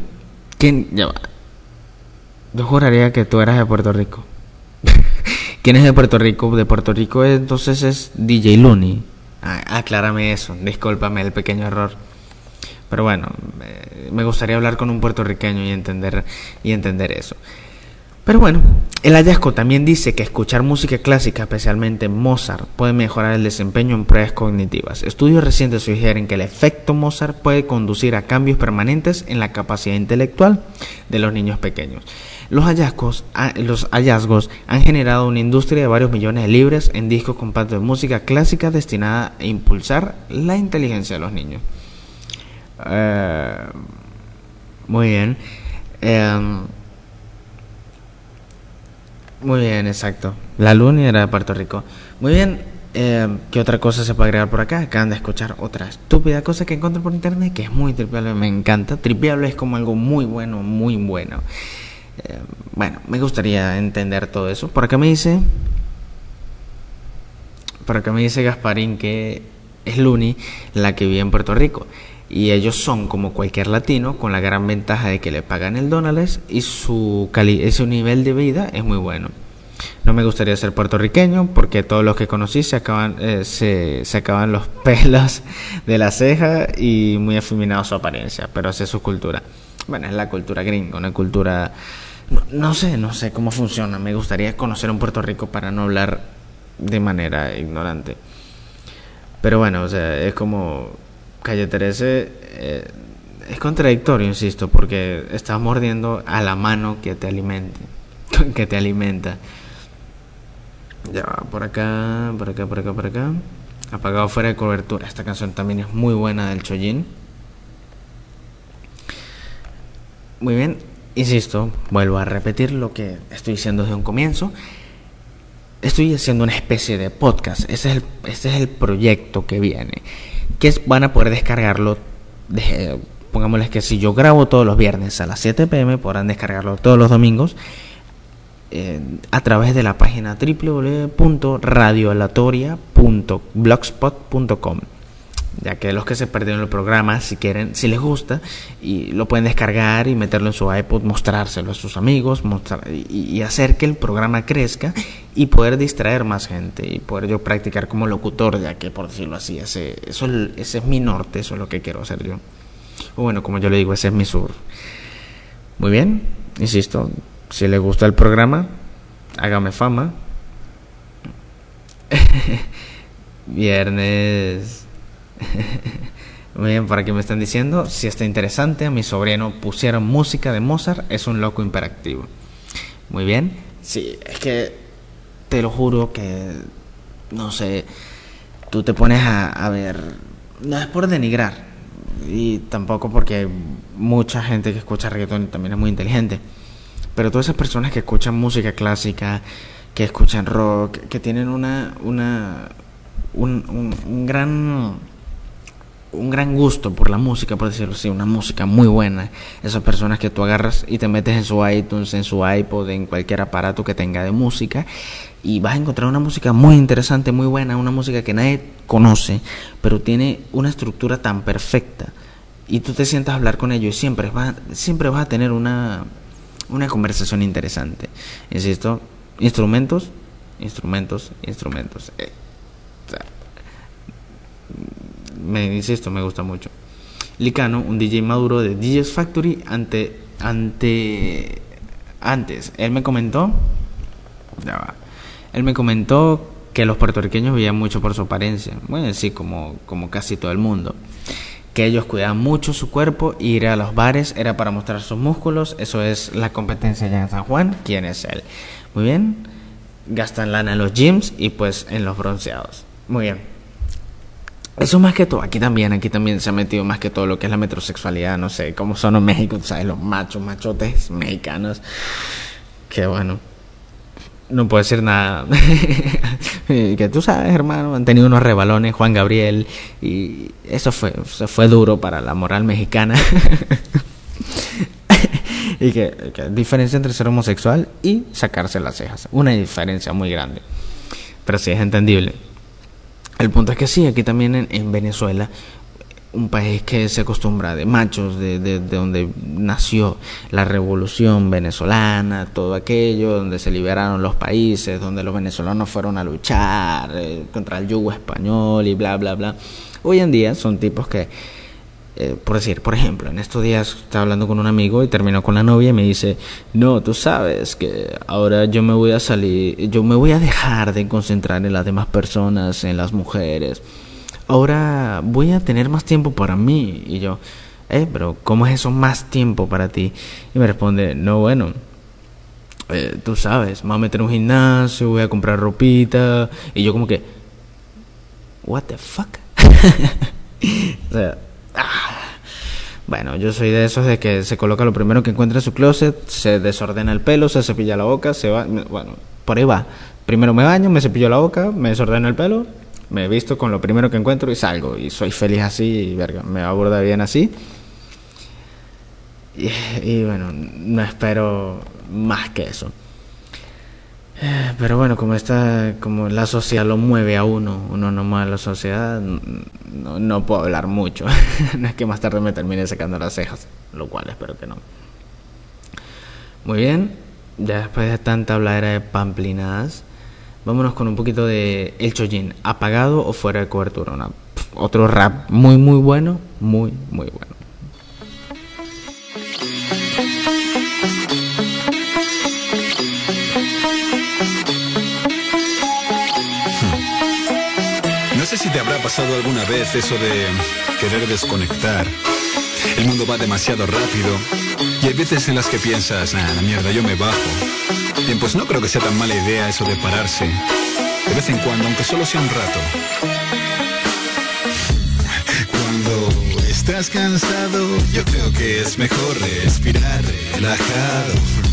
B: ¿Quién? Yo juraría que tú eras de Puerto Rico. ¿Quién es de Puerto Rico? De Puerto Rico entonces es DJ Looney. Ah, aclárame eso, discúlpame el pequeño error. Pero bueno, eh, me gustaría hablar con un puertorriqueño y entender, y entender eso. Pero bueno, el hallazgo también dice que escuchar música clásica, especialmente Mozart, puede mejorar el desempeño en pruebas cognitivas. Estudios recientes sugieren que el efecto Mozart puede conducir a cambios permanentes en la capacidad intelectual de los niños pequeños. Los hallazgos, ah, los hallazgos han generado una industria de varios millones de libras en discos compactos de música clásica destinada a impulsar la inteligencia de los niños. Eh, muy bien. Em, muy bien, exacto. La Luna era de Puerto Rico. Muy bien. eh, ¿Qué otra cosa se puede agregar por acá? Acaban de escuchar otra estúpida cosa que encontré por internet que es muy tripeable, me encanta. Tripeable es como algo muy bueno, muy bueno. Eh, bueno, me gustaría entender todo eso. Por acá me dice. Por acá me dice Gasparín que es Luni la que vive en Puerto Rico. Y ellos son como cualquier latino, con la gran ventaja de que le pagan el dólares y su, cali su nivel de vida es muy bueno. No me gustaría ser puertorriqueño porque todos los que conocí se acaban, eh, se, se acaban los pelos de la ceja y muy afeminado su apariencia, pero así es su cultura. Bueno, es la cultura gringa, una cultura... No, no sé, no sé cómo funciona. Me gustaría conocer un Puerto Rico para no hablar de manera ignorante. Pero bueno, o sea, es como Calle 13 eh, es contradictorio, insisto, porque estás mordiendo a la mano que te alimente, que te alimenta. Ya va, por acá, por acá, por acá, por acá. Apagado fuera de cobertura. Esta canción también es muy buena del Chollín. Muy bien. insisto, vuelvo a repetir lo que estoy diciendo desde un comienzo. Estoy haciendo una especie de podcast. Ese es el, ese es el proyecto que viene. Que van a poder descargarlo. De, pongámosles que si yo grabo todos los viernes a las 7 pm, podrán descargarlo todos los domingos eh, a través de la página www.radioalatoria.blogspot.com ya que los que se perdieron el programa, si quieren, si les gusta, y lo pueden descargar y meterlo en su iPod, mostrárselo a sus amigos, mostrar, y, hacer que el programa crezca y poder distraer más gente y poder yo practicar como locutor, ya que por decirlo así, ese, eso, ese es mi norte, eso es lo que quiero hacer yo. O bueno, como yo le digo, ese es mi sur. Muy bien, insisto, si les gusta el programa, hágame fama. Viernes Muy bien, por aquí me están diciendo, si está interesante, a mi sobrino pusieron música de Mozart, es un loco imperactivo. Muy bien, sí, es que te lo juro que, no sé, tú te pones a, a ver, no es por denigrar, y tampoco porque mucha gente que escucha reggaetón también es muy inteligente, pero todas esas personas que escuchan música clásica, que escuchan rock, que tienen una, una, un, un gran un gran gusto por la música, por decirlo así, una música muy buena. Esas personas que tú agarras y te metes en su iTunes, en su iPod, en cualquier aparato que tenga de música y vas a encontrar una música muy interesante, muy buena, una música que nadie conoce, pero tiene una estructura tan perfecta. Y tú te sientas a hablar con ellos y siempre vas, siempre vas a tener una, una conversación interesante. Insisto, instrumentos, instrumentos, instrumentos. Eh, me insisto, me gusta mucho. Licano, un DJ maduro de DJ's Factory, ante, ante, antes, él me comentó, ya va, él me comentó que los puertorriqueños vivían mucho por su apariencia, bueno, sí, como, como casi todo el mundo, que ellos cuidaban mucho su cuerpo, ir a los bares era para mostrar sus músculos, eso es la competencia ya en San Juan, ¿quién es él? Muy bien, gastan lana en los gyms y pues en los bronceados, muy bien. Eso más que todo, aquí también, aquí también se ha metido más que todo lo que es la metrosexualidad, no sé, cómo son en México, ¿sabes? Los machos, machotes mexicanos. Que bueno, no puedo decir nada. que tú sabes, hermano, han tenido unos rebalones, Juan Gabriel, y eso fue, eso fue duro para la moral mexicana. y que, que diferencia entre ser homosexual y sacarse las cejas, una diferencia muy grande. Pero sí es entendible. El punto es que sí, aquí también en, Venezuela, un país que se acostumbra de machos, de, de, donde nació la revolución venezolana, todo aquello, donde se liberaron los países, donde los venezolanos fueron a luchar eh, contra el yugo español y bla, bla, bla. Hoy en día son tipos que eh, por decir, por ejemplo, en estos días estaba hablando con un amigo y terminó con la novia y me dice, no, tú sabes que ahora yo me voy a salir, yo me voy a dejar de concentrar en las demás personas, en las mujeres. Ahora voy a tener más tiempo para mí. Y yo, eh, pero ¿cómo es eso más tiempo para ti? Y me responde, no, bueno, eh, tú sabes, me voy a meter un gimnasio, voy a comprar ropita. Y yo como que, what the fuck? o sea, bueno, yo soy de esos de que se coloca lo primero que encuentra en su closet, se desordena el pelo, se cepilla la boca, se va, bueno, por ahí va. Primero me baño, me cepillo la boca, me desordeno el pelo, me visto con lo primero que encuentro y salgo. Y soy feliz así y verga, me aborda bien así. y bueno, no espero más que eso. Pero bueno, como está, como la sociedad lo mueve a uno, uno no mueve a la sociedad, no, no puedo hablar mucho. no es que más tarde me termine sacando las cejas, lo cual espero que no. Muy bien, ya después de tanta habladera de pamplinadas, vámonos con un poquito de El Chojin, apagado o fuera de cobertura. otro rap muy, muy bueno, muy, muy bueno.
J: Si te habrá pasado alguna vez eso de querer desconectar. El mundo va demasiado rápido y hay veces en las que piensas, ah, la mierda, yo me bajo. Bien, pues no creo que sea tan mala idea eso de pararse. De vez en cuando, aunque solo sea un rato. Cuando estás cansado, yo creo que es mejor respirar relajado.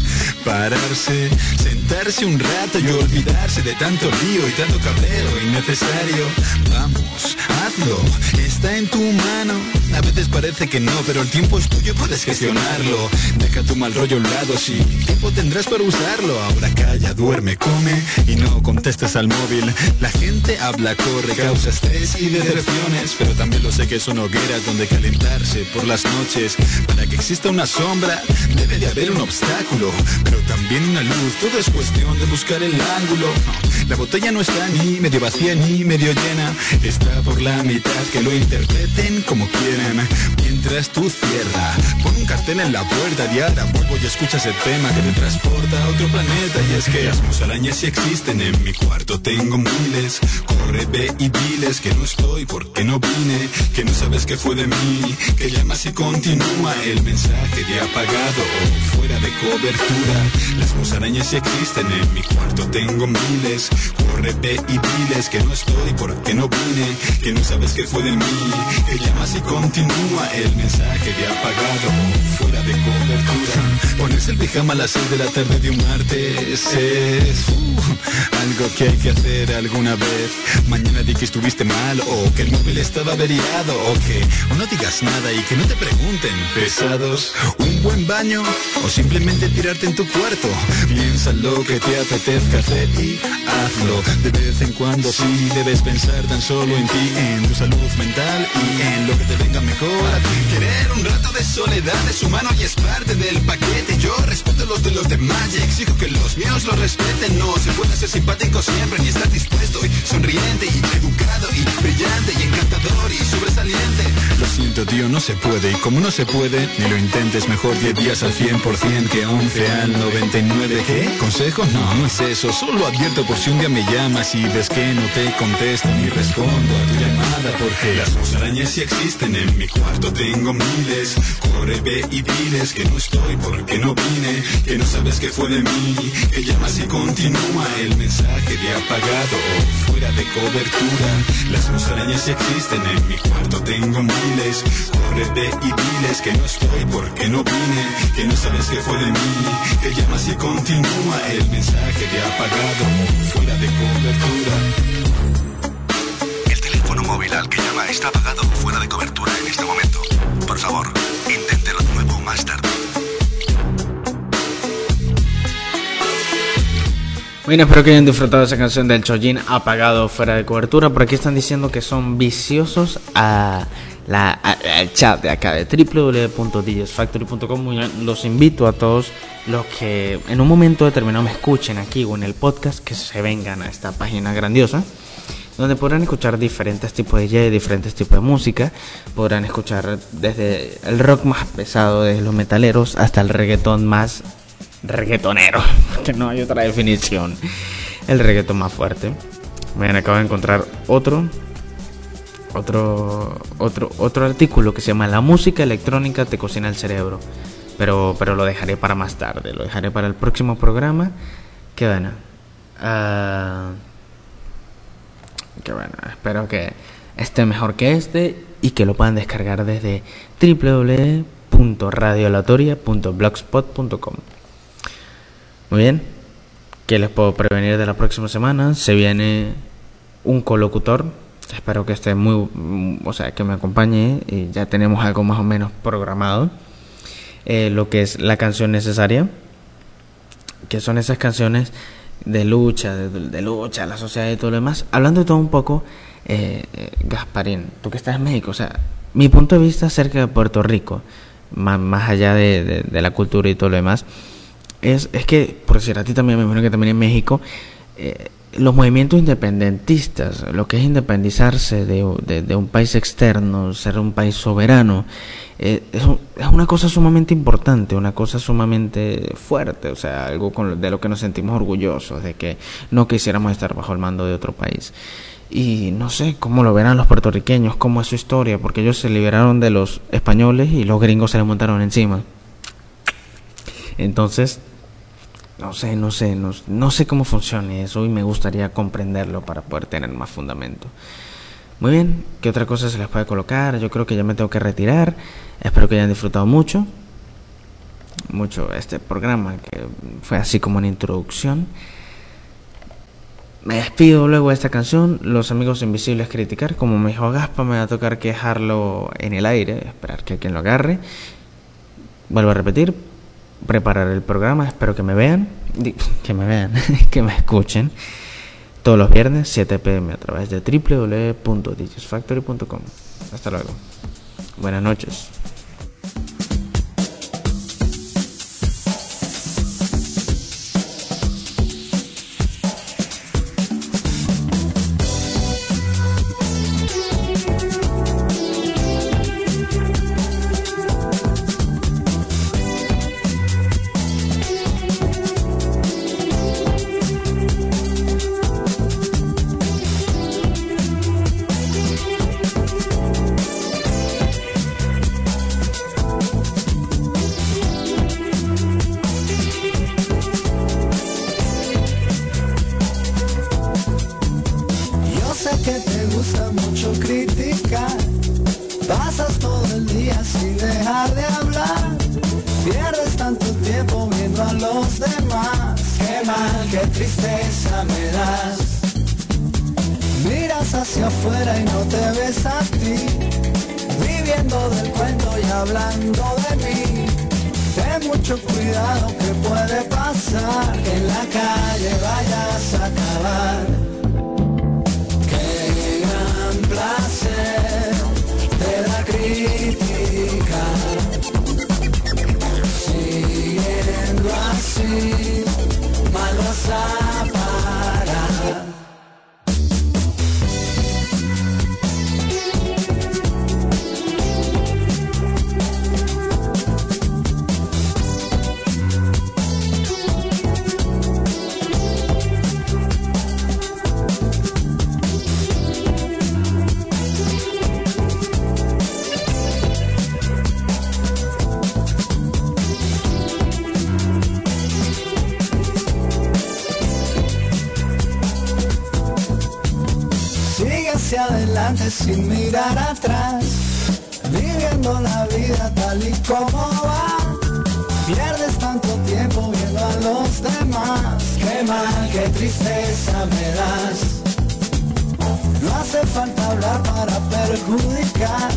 J: Pararse, sentarse un rato y olvidarse de tanto lío y tanto cabreo innecesario. Vamos, hazlo, está en tu mano. A veces parece que no, pero el tiempo es tuyo, puedes gestionarlo. Deja tu mal rollo a un lado, sí, tiempo tendrás para usarlo. Ahora calla, duerme, come y no contestes al móvil. La gente habla, corre, causa estrés y decepciones, pero también lo sé que son hogueras donde calentarse por las noches. Para que exista una sombra, debe de haber un obstáculo, también una luz. Todo es cuestión de buscar el ángulo. La botella no está ni medio vacía ni medio llena, está por la mitad que lo interpreten como quieran. Mientras tú cierra, pon un cartel en la puerta y ahora vuelvo y escuchas el tema que te transporta a otro planeta. Y es que las musarañas sí existen en mi cuarto, tengo miles. Corre, ve y diles que no estoy porque no vine, que no sabes qué fue de mí, que llamas y continúa el mensaje de apagado fuera de cobertura. Las musarañas sí existen en mi cuarto, tengo miles. Corre, ve y diles que no estoy porque no vine, que no sabes qué fue de mí, que llamas y continúa el mensaje de apagado fuera de Pones el pijama a las 6 de la tarde de un martes es uh, algo que hay que hacer alguna vez. Mañana di que estuviste mal o que el móvil estaba averiado o que o no digas nada y que no te pregunten. Pesados, un buen baño o simplemente tirarte en tu cuarto. Piensa lo que te apetezca hacer y hazlo. De vez en cuando sí debes pensar tan solo en ti, en tu salud mental y en lo que te venga mejor. Querer un rato de soledad es humano y es parte del paquete. Yo respeto los de los demás y exijo que los míos los respeten. No se puede ser simpático siempre ni estar dispuesto y sonriente y educado y brillante y encantador y sobresaliente. Lo siento, tío, no se puede. Y como no se puede, ni lo intentes mejor 10 días al 100% que 11 al 99. ¿Qué? ¿Consejo? No, no es eso. Solo advierto por si un día me llamas y ves que no te contesto ni respondo a tu llamada porque las musarañas sí existen en mi cuarto. Tengo miles. Corre, ve y diles que no estoy porque no vine, que no sabes qué fue de mí, que llamas y continúa el mensaje de apagado fuera de cobertura. Las musarañas existen en mi cuarto. Tengo miles. Corre, ve y diles que no estoy porque no vine, que no sabes qué fue de mí, que llamas y continúa el mensaje de apagado fuera de cobertura.
H: El teléfono móvil al que llama está apagado fuera de cobertura en este momento. Por favor, inténtelo de más tarde.
B: Bueno, espero que hayan disfrutado esa canción del Chojin apagado fuera de cobertura. Por aquí están diciendo que son viciosos a la, al chat de acá de www.djsfactory.com. Los invito a todos los que en un momento determinado me escuchen aquí o en el podcast que se vengan a esta página grandiosa donde podrán escuchar diferentes tipos de DJ, diferentes tipos de música. Podrán escuchar desde el rock más pesado de los metaleros hasta el reggaetón más reggaetonero, que no hay otra definición. El reggaetón más fuerte. Miren, acabo de encontrar otro otro otro otro artículo que se llama La música electrónica te cocina el cerebro. Pero pero lo dejaré para más tarde, lo dejaré para el próximo programa. Que bueno. Ah, que bueno, espero que esté mejor que este y que lo puedan descargar desde www.radioalatoria.blogspot.com. Muy bien, ¿qué les puedo prevenir de la próxima semana? Se viene un colocutor, espero que esté muy, o sea, que me acompañe y ya tenemos algo más o menos programado. Eh, lo que es la canción necesaria, que son esas canciones de lucha, de, de lucha, la sociedad y todo lo demás. Hablando de todo un poco, eh, eh, Gasparín, tú que estás en México, o sea, mi punto de vista acerca de Puerto Rico, más, más allá de, de- de la cultura y todo lo demás, es, es que, por decir, a ti también me imagino que también en México, eh, los movimientos independentistas, lo que es independizarse de, un país externo, ser un país soberano, eh, es, un- es una cosa sumamente importante, una cosa sumamente fuerte, o sea, algo con de lo que nos sentimos orgullosos, de que no quisiéramos estar bajo el mando de otro país. Y no sé cómo lo verán los puertorriqueños, cómo es su historia, porque ellos se liberaron de los españoles y los gringos se les montaron encima. Entonces, no sé, no sé, no, no sé cómo funciona eso y me gustaría comprenderlo para poder tener más fundamento. Muy bien, ¿qué otra cosa se les puede colocar? Yo creo que ya me tengo que retirar. Espero que hayan disfrutado mucho. Mucho este programa que fue así como una introducción. Me despido luego de esta canción. Los amigos invisibles criticar. Como me dijo Gaspa, me va a tocar quejarlo en el aire. Esperar que quien lo agarre. Vuelvo a repetir. Preparar el programa. Espero que me vean. Que me vean. que me escuchen. Todos los viernes, 7 pm, a través de www.digisfactory.com. Hasta luego. Buenas noches.
O: Hacia afuera y no te ves a ti. Viviendo del cuento y hablando de mí. Ten mucho cuidado que puede pasar. Que en la calle vayas a acabar. Qué gran placer te da crítica. Siguiendo así, mal vas sin mirar atrás, viviendo la vida tal y como va. Pierdes tanto tiempo viendo a los demás, qué mal, qué tristeza me das. No hace falta hablar para perjudicar,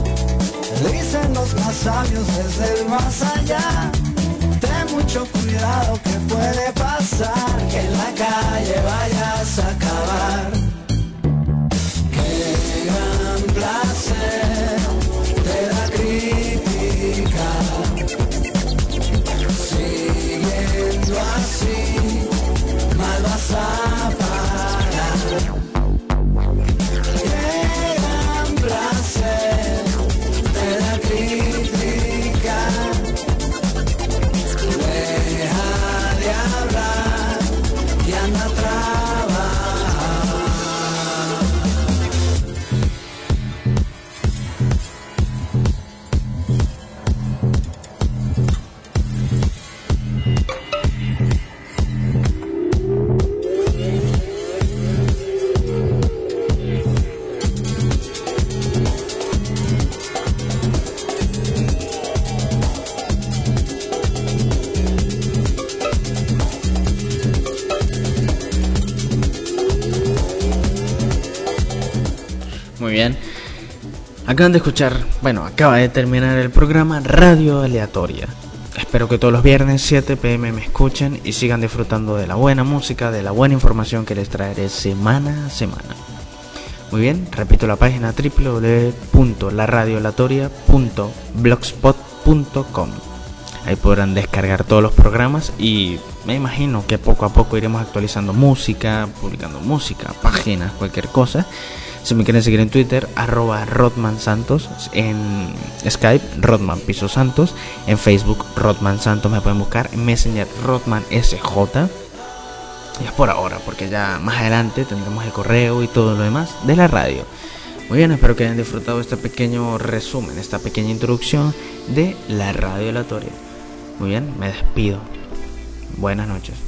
O: dicen los más sabios desde el más allá. Ten mucho cuidado que puede pasar, que en la calle vayas a acabar.
B: Acaban de escuchar, bueno, acaba de terminar el programa Radio Aleatoria. Espero que todos los viernes 7 pm me escuchen y sigan disfrutando de la buena música, de la buena información que les traeré semana a semana. Muy bien, repito la página www.laradioaleatoria.blogspot.com. Ahí podrán descargar todos los programas y me imagino que poco a poco iremos actualizando música, publicando música, páginas, cualquier cosa. Si me quieren seguir en Twitter, arroba Rodman Santos, en Skype, Rodman Piso Santos, en Facebook, Rodman Santos, me pueden buscar, en Messenger, Rodman SJ. Y es por ahora, porque ya más adelante tendremos el correo y todo lo demás de la radio. Muy bien, espero que hayan disfrutado este pequeño resumen, esta pequeña introducción de la radio aleatoria. Muy bien, me despido. Buenas noches.